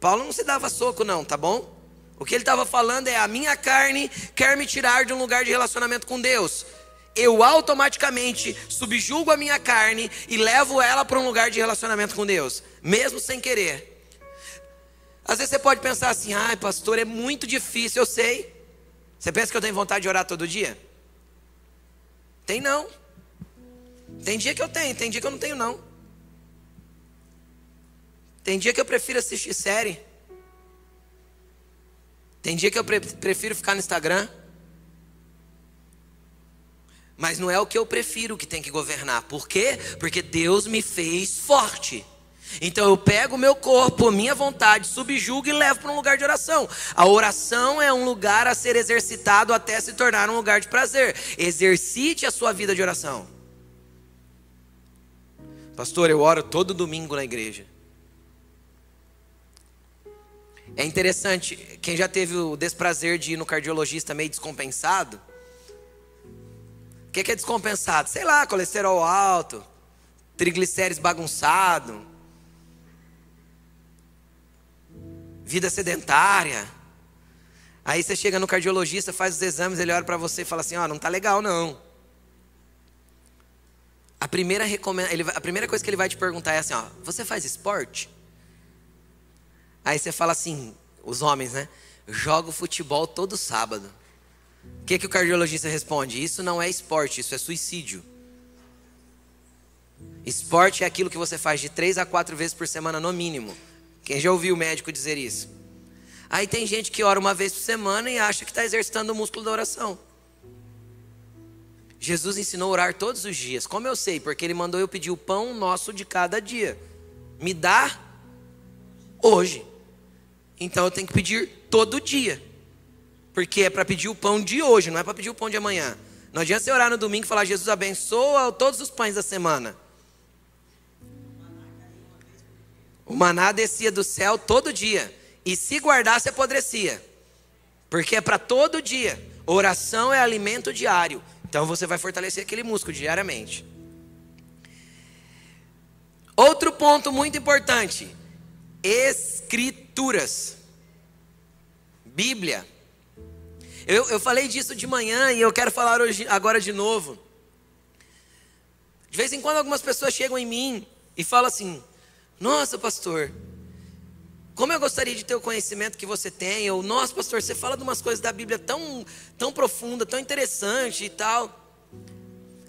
Paulo não se dava soco, não, tá bom? O que ele estava falando é: a minha carne quer me tirar de um lugar de relacionamento com Deus eu automaticamente subjugo a minha carne e levo ela para um lugar de relacionamento com Deus, mesmo sem querer. Às vezes você pode pensar assim: ai, pastor, é muito difícil, eu sei. Você pensa que eu tenho vontade de orar todo dia? Tem não. Tem dia que eu tenho, tem dia que eu não tenho não. Tem dia que eu prefiro assistir série. Tem dia que eu prefiro ficar no Instagram. Mas não é o que eu prefiro que tem que governar. Por quê? Porque Deus me fez forte. Então eu pego o meu corpo, minha vontade, subjugo e levo para um lugar de oração. A oração é um lugar a ser exercitado até se tornar um lugar de prazer. Exercite a sua vida de oração. Pastor, eu oro todo domingo na igreja. É interessante, quem já teve o desprazer de ir no cardiologista meio descompensado, o que, que é descompensado? Sei lá, colesterol alto, triglicérides bagunçado, vida sedentária. Aí você chega no cardiologista, faz os exames, ele olha para você e fala assim: Ó, oh, não tá legal não. A primeira, recomenda, ele, a primeira coisa que ele vai te perguntar é assim: Ó, você faz esporte? Aí você fala assim: os homens, né? Jogo futebol todo sábado. O que, que o cardiologista responde? Isso não é esporte, isso é suicídio. Esporte é aquilo que você faz de três a quatro vezes por semana no mínimo. Quem já ouviu o médico dizer isso? Aí tem gente que ora uma vez por semana e acha que está exercitando o músculo da oração. Jesus ensinou a orar todos os dias. Como eu sei? Porque ele mandou eu pedir o pão nosso de cada dia. Me dá hoje. Então eu tenho que pedir todo dia. Porque é para pedir o pão de hoje, não é para pedir o pão de amanhã. Não adianta você orar no domingo e falar: Jesus abençoa todos os pães da semana. O maná descia do céu todo dia. E se guardasse, apodrecia. Porque é para todo dia. Oração é alimento diário. Então você vai fortalecer aquele músculo diariamente. Outro ponto muito importante: Escrituras. Bíblia. Eu, eu falei disso de manhã e eu quero falar hoje, agora de novo. De vez em quando algumas pessoas chegam em mim e falam assim: Nossa, pastor, como eu gostaria de ter o conhecimento que você tem. Ou, nossa, pastor, você fala de umas coisas da Bíblia tão, tão profunda, tão interessante e tal.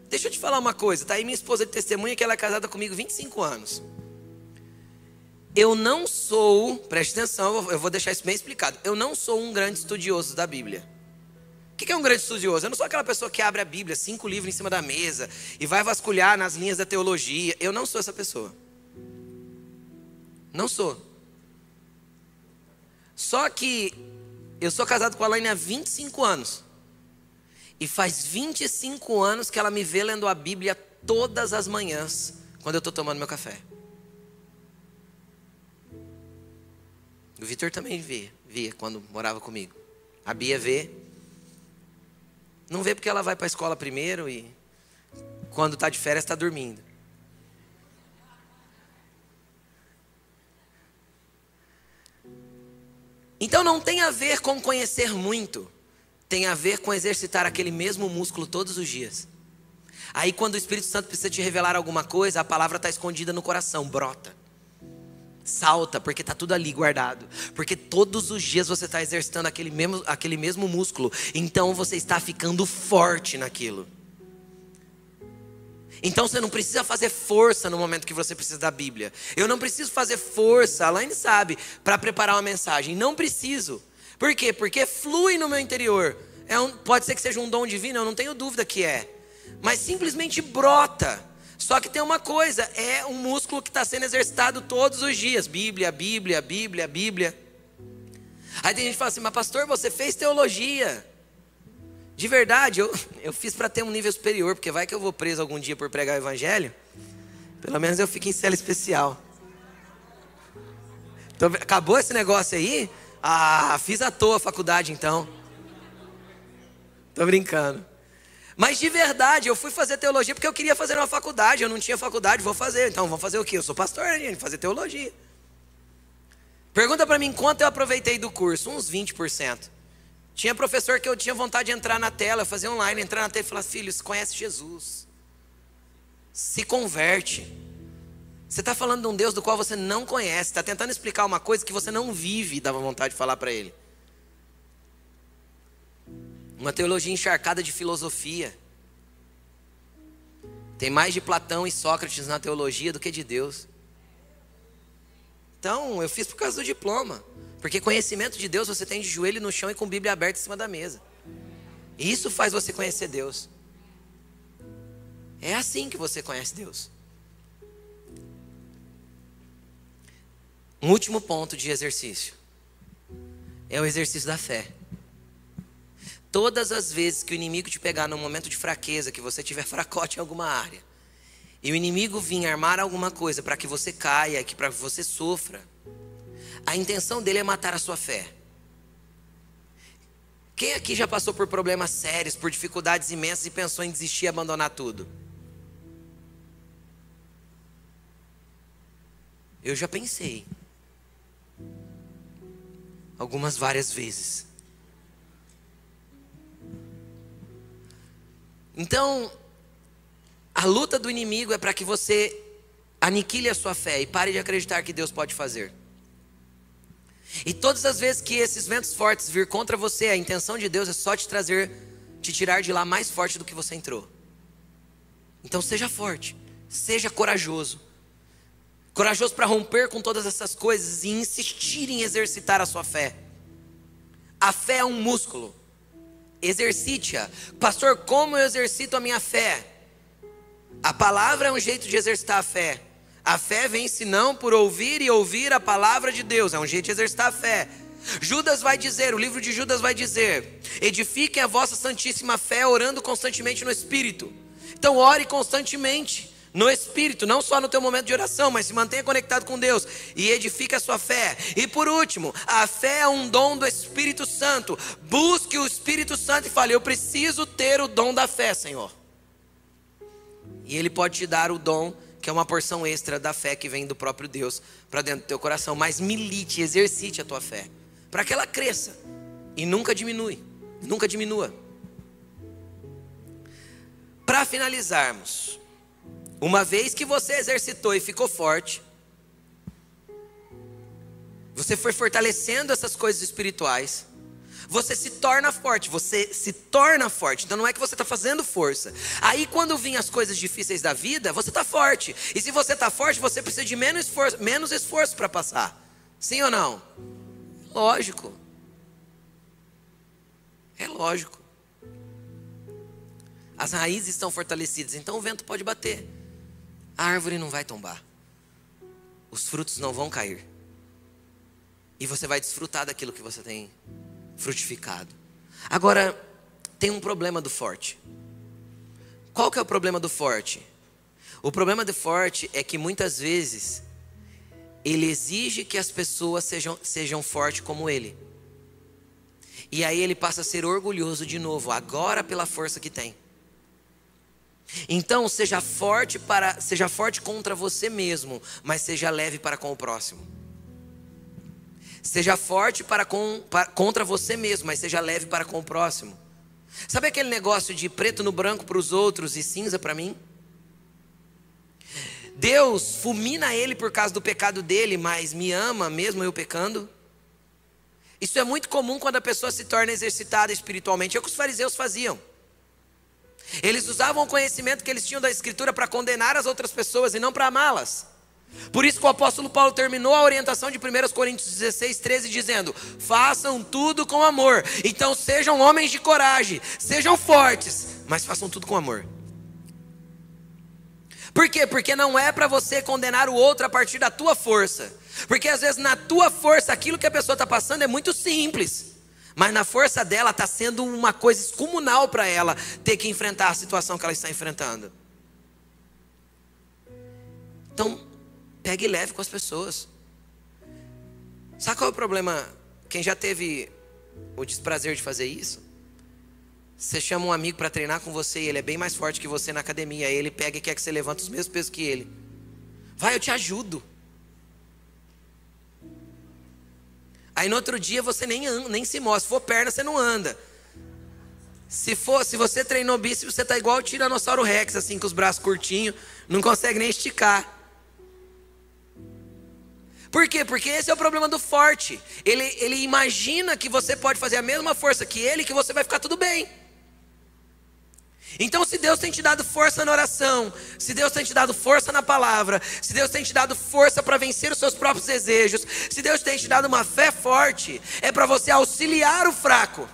Deixa eu te falar uma coisa, tá aí minha esposa de testemunha que ela é casada comigo 25 anos. Eu não sou, preste atenção, eu vou deixar isso bem explicado. Eu não sou um grande estudioso da Bíblia. O que é um grande estudioso? Eu não sou aquela pessoa que abre a Bíblia, cinco livros em cima da mesa e vai vasculhar nas linhas da teologia. Eu não sou essa pessoa. Não sou. Só que eu sou casado com a Laine há 25 anos. E faz 25 anos que ela me vê lendo a Bíblia todas as manhãs, quando eu estou tomando meu café. O Vitor também via, via quando morava comigo. A Bia vê, Não vê porque ela vai para a escola primeiro e quando está de férias está dormindo. Então não tem a ver com conhecer muito, tem a ver com exercitar aquele mesmo músculo todos os dias. Aí quando o Espírito Santo precisa te revelar alguma coisa, a palavra está escondida no coração, brota. Salta, porque está tudo ali guardado. Porque todos os dias você está exercitando aquele mesmo, aquele mesmo músculo. Então você está ficando forte naquilo. Então você não precisa fazer força no momento que você precisa da Bíblia. Eu não preciso fazer força, a Laine sabe, para preparar uma mensagem. Não preciso. Por quê? Porque flui no meu interior. É um, pode ser que seja um dom divino, eu não tenho dúvida que é. Mas simplesmente brota. Só que tem uma coisa: é um músculo que está sendo exercitado todos os dias. Bíblia, Bíblia, Bíblia, Bíblia. Aí tem gente que fala assim, mas pastor, você fez teologia. De verdade, eu, eu fiz para ter um nível superior, porque vai que eu vou preso algum dia por pregar o evangelho. Pelo menos eu fico em cela especial. Então, acabou esse negócio aí? Ah, fiz à toa a faculdade então. Tô brincando. Mas de verdade, eu fui fazer teologia porque eu queria fazer uma faculdade. Eu não tinha faculdade, vou fazer. Então, vamos fazer o quê? Eu sou pastor, né, gente? Fazer teologia. Pergunta para mim quanto eu aproveitei do curso? Uns 20%. Tinha professor que eu tinha vontade de entrar na tela, fazer online, entrar na tela e falar: Filho, você conhece Jesus. Se converte. Você está falando de um Deus do qual você não conhece, está tentando explicar uma coisa que você não vive dava vontade de falar para ele. Uma teologia encharcada de filosofia. Tem mais de Platão e Sócrates na teologia do que de Deus. Então, eu fiz por causa do diploma. Porque conhecimento de Deus você tem de joelho no chão e com Bíblia aberta em cima da mesa. Isso faz você conhecer Deus. É assim que você conhece Deus. Um último ponto de exercício é o exercício da fé. Todas as vezes que o inimigo te pegar num momento de fraqueza, que você tiver fracote em alguma área, e o inimigo vir armar alguma coisa para que você caia, que para que você sofra, a intenção dele é matar a sua fé. Quem aqui já passou por problemas sérios, por dificuldades imensas e pensou em desistir e abandonar tudo? Eu já pensei. Algumas várias vezes. Então, a luta do inimigo é para que você aniquile a sua fé e pare de acreditar que Deus pode fazer. E todas as vezes que esses ventos fortes vir contra você, a intenção de Deus é só te trazer, te tirar de lá mais forte do que você entrou. Então seja forte, seja corajoso. Corajoso para romper com todas essas coisas e insistir em exercitar a sua fé. A fé é um músculo. Exercite-a. Pastor, como eu exercito a minha fé? A palavra é um jeito de exercitar a fé. A fé vem senão por ouvir e ouvir a palavra de Deus. É um jeito de exercitar a fé. Judas vai dizer, o livro de Judas vai dizer: edifiquem a vossa santíssima fé orando constantemente no Espírito. Então ore constantemente no Espírito, não só no teu momento de oração, mas se mantenha conectado com Deus e edifique a sua fé. E por último, a fé é um dom do Espírito Santo. Busque o Espírito Santo e fale: eu preciso ter o dom da fé, Senhor. E Ele pode te dar o dom que é uma porção extra da fé que vem do próprio Deus para dentro do teu coração. Mas milite, exercite a tua fé, para que ela cresça e nunca diminui, nunca diminua. Para finalizarmos, uma vez que você exercitou e ficou forte, você foi fortalecendo essas coisas espirituais, você se torna forte, você se torna forte. Então não é que você está fazendo força. Aí quando vêm as coisas difíceis da vida, você está forte. E se você está forte, você precisa de menos esforço, menos esforço para passar. Sim ou não? Lógico. É lógico. As raízes estão fortalecidas, então o vento pode bater. A árvore não vai tombar. Os frutos não vão cair. E você vai desfrutar daquilo que você tem frutificado. Agora, tem um problema do forte. Qual que é o problema do forte? O problema do forte é que muitas vezes ele exige que as pessoas sejam, sejam fortes como ele. E aí ele passa a ser orgulhoso de novo, agora pela força que tem. Então, seja forte para, seja forte contra você mesmo, mas seja leve para com o próximo. Seja forte para com, para, contra você mesmo, mas seja leve para com o próximo. Sabe aquele negócio de preto no branco para os outros e cinza para mim? Deus fulmina ele por causa do pecado dele, mas me ama mesmo eu pecando? Isso é muito comum quando a pessoa se torna exercitada espiritualmente. É o que os fariseus faziam. Eles usavam o conhecimento que eles tinham da Escritura para condenar as outras pessoas e não para amá-las. Por isso que o apóstolo Paulo terminou a orientação de 1 Coríntios 16, 13, dizendo: Façam tudo com amor. Então sejam homens de coragem, sejam fortes, mas façam tudo com amor. Por quê? Porque não é para você condenar o outro a partir da tua força. Porque às vezes na tua força aquilo que a pessoa está passando é muito simples. Mas na força dela está sendo uma coisa excomunal para ela ter que enfrentar a situação que ela está enfrentando. Então, pegue leve com as pessoas. Sabe qual é o problema? Quem já teve o desprazer de fazer isso? Você chama um amigo para treinar com você e ele é bem mais forte que você na academia. Ele pega e quer que você levante os mesmos pesos que ele. Vai, eu te ajudo. Aí no outro dia você nem, nem se mostra. Se for perna, você não anda. Se for, se você treinou bíceps, você tá igual o Tiranossauro Rex, assim, com os braços curtinhos, não consegue nem esticar. Por quê? Porque esse é o problema do forte. Ele, ele imagina que você pode fazer a mesma força que ele, que você vai ficar tudo bem. Então, se Deus tem te dado força na oração, se Deus tem te dado força na palavra, se Deus tem te dado força para vencer os seus próprios desejos, se Deus tem te dado uma fé forte, é para você auxiliar o fraco.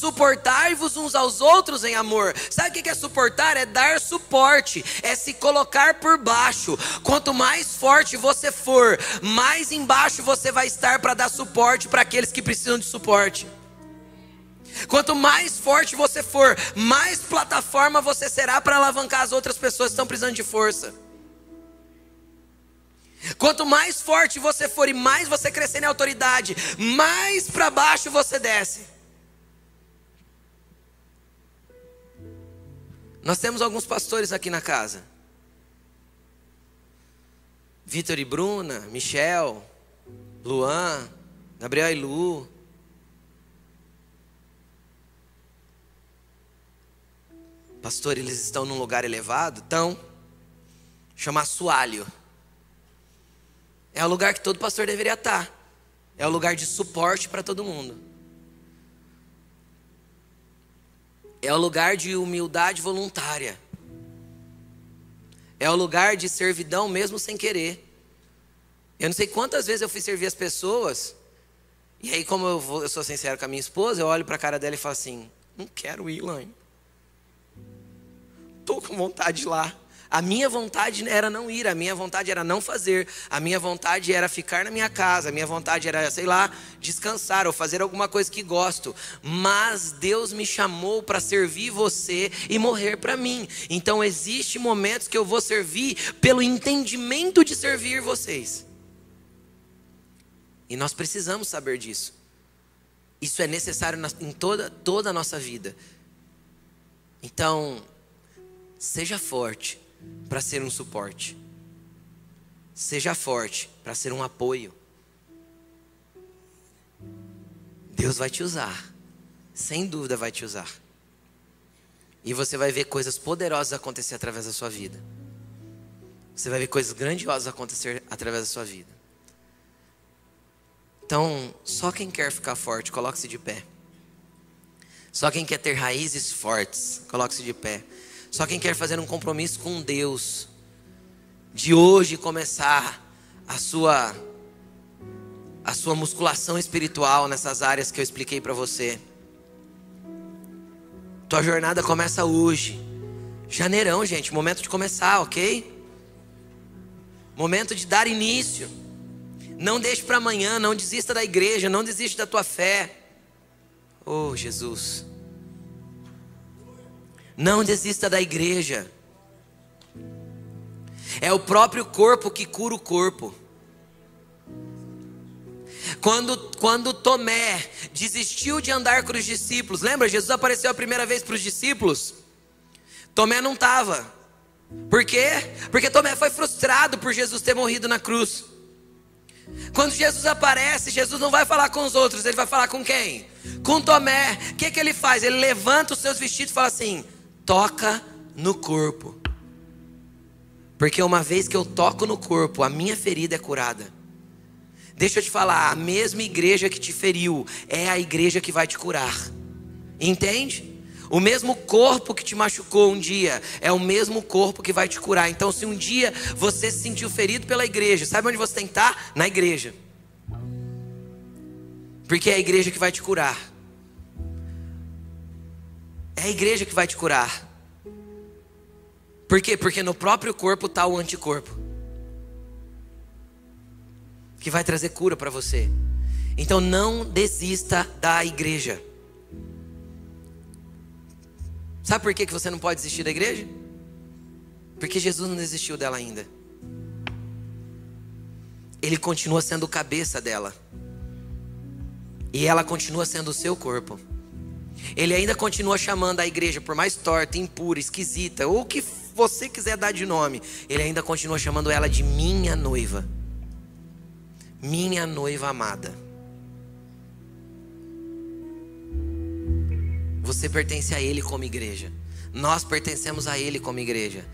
Suportai-vos uns aos outros em amor. Sabe o que é suportar? É dar suporte, é se colocar por baixo. Quanto mais forte você for, mais embaixo você vai estar para dar suporte para aqueles que precisam de suporte. Quanto mais forte você for, mais plataforma você será para alavancar as outras pessoas que estão precisando de força. Quanto mais forte você for e mais você crescer em autoridade, mais para baixo você desce. Nós temos alguns pastores aqui na casa. Vitor e Bruna, Michel, Luan, Gabriel e Lu, Pastor, eles estão num lugar elevado? Então, chama assoalho. É o lugar que todo pastor deveria estar. É o lugar de suporte para todo mundo. É o lugar de humildade voluntária. É o lugar de servidão mesmo sem querer. Eu não sei quantas vezes eu fui servir as pessoas. E aí, como eu, vou, eu sou sincero com a minha esposa, eu olho para a cara dela e falo assim: Não quero ir, Laine estou com vontade de ir lá. A minha vontade era não ir, a minha vontade era não fazer, a minha vontade era ficar na minha casa, a minha vontade era, sei lá, descansar ou fazer alguma coisa que gosto. Mas Deus me chamou para servir você e morrer para mim. Então existem momentos que eu vou servir pelo entendimento de servir vocês. E nós precisamos saber disso. Isso é necessário em toda, toda a nossa vida. Então, Seja forte para ser um suporte. Seja forte para ser um apoio. Deus vai te usar. Sem dúvida vai te usar. E você vai ver coisas poderosas acontecer através da sua vida. Você vai ver coisas grandiosas acontecer através da sua vida. Então, só quem quer ficar forte, coloque-se de pé. Só quem quer ter raízes fortes, coloque-se de pé. Só quem quer fazer um compromisso com Deus, de hoje começar a sua a sua musculação espiritual nessas áreas que eu expliquei para você. Tua jornada começa hoje. Janeirão, gente, momento de começar, OK? Momento de dar início. Não deixe para amanhã, não desista da igreja, não desista da tua fé. Oh, Jesus. Não desista da igreja. É o próprio corpo que cura o corpo. Quando, quando Tomé desistiu de andar com os discípulos, lembra? Jesus apareceu a primeira vez para os discípulos. Tomé não estava. Por quê? Porque Tomé foi frustrado por Jesus ter morrido na cruz. Quando Jesus aparece, Jesus não vai falar com os outros, ele vai falar com quem? Com Tomé. O que, que ele faz? Ele levanta os seus vestidos e fala assim: toca no corpo. Porque uma vez que eu toco no corpo, a minha ferida é curada. Deixa eu te falar, a mesma igreja que te feriu é a igreja que vai te curar. Entende? O mesmo corpo que te machucou um dia é o mesmo corpo que vai te curar. Então, se um dia você se sentiu ferido pela igreja, sabe onde você tem que estar? Na igreja. Porque é a igreja que vai te curar. É a igreja que vai te curar. Por quê? Porque no próprio corpo está o anticorpo que vai trazer cura para você. Então não desista da igreja. Sabe por que você não pode desistir da igreja? Porque Jesus não desistiu dela ainda. Ele continua sendo cabeça dela. E ela continua sendo o seu corpo. Ele ainda continua chamando a igreja, por mais torta, impura, esquisita, ou o que você quiser dar de nome, ele ainda continua chamando ela de minha noiva. Minha noiva amada. Você pertence a Ele como igreja. Nós pertencemos a Ele como igreja.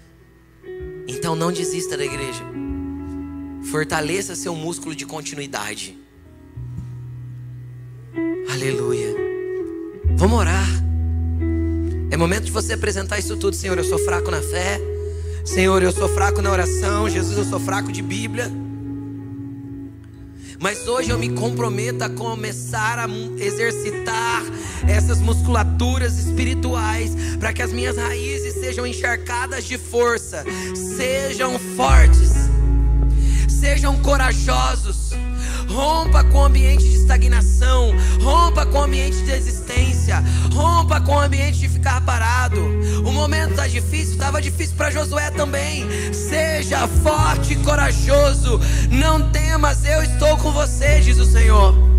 Então não desista da igreja. Fortaleça seu músculo de continuidade. Aleluia. Vamos orar. É momento de você apresentar isso tudo, Senhor. Eu sou fraco na fé. Senhor, eu sou fraco na oração. Jesus, eu sou fraco de Bíblia. Mas hoje eu me comprometo a começar a exercitar essas musculaturas espirituais para que as minhas raízes sejam encharcadas de força, sejam fortes, sejam corajosos. Rompa com o ambiente de estagnação, rompa com o ambiente de desistência, rompa com o ambiente de ficar parado. O momento está difícil, estava difícil para Josué também. Seja forte e corajoso, não temas, eu estou com você, diz o Senhor.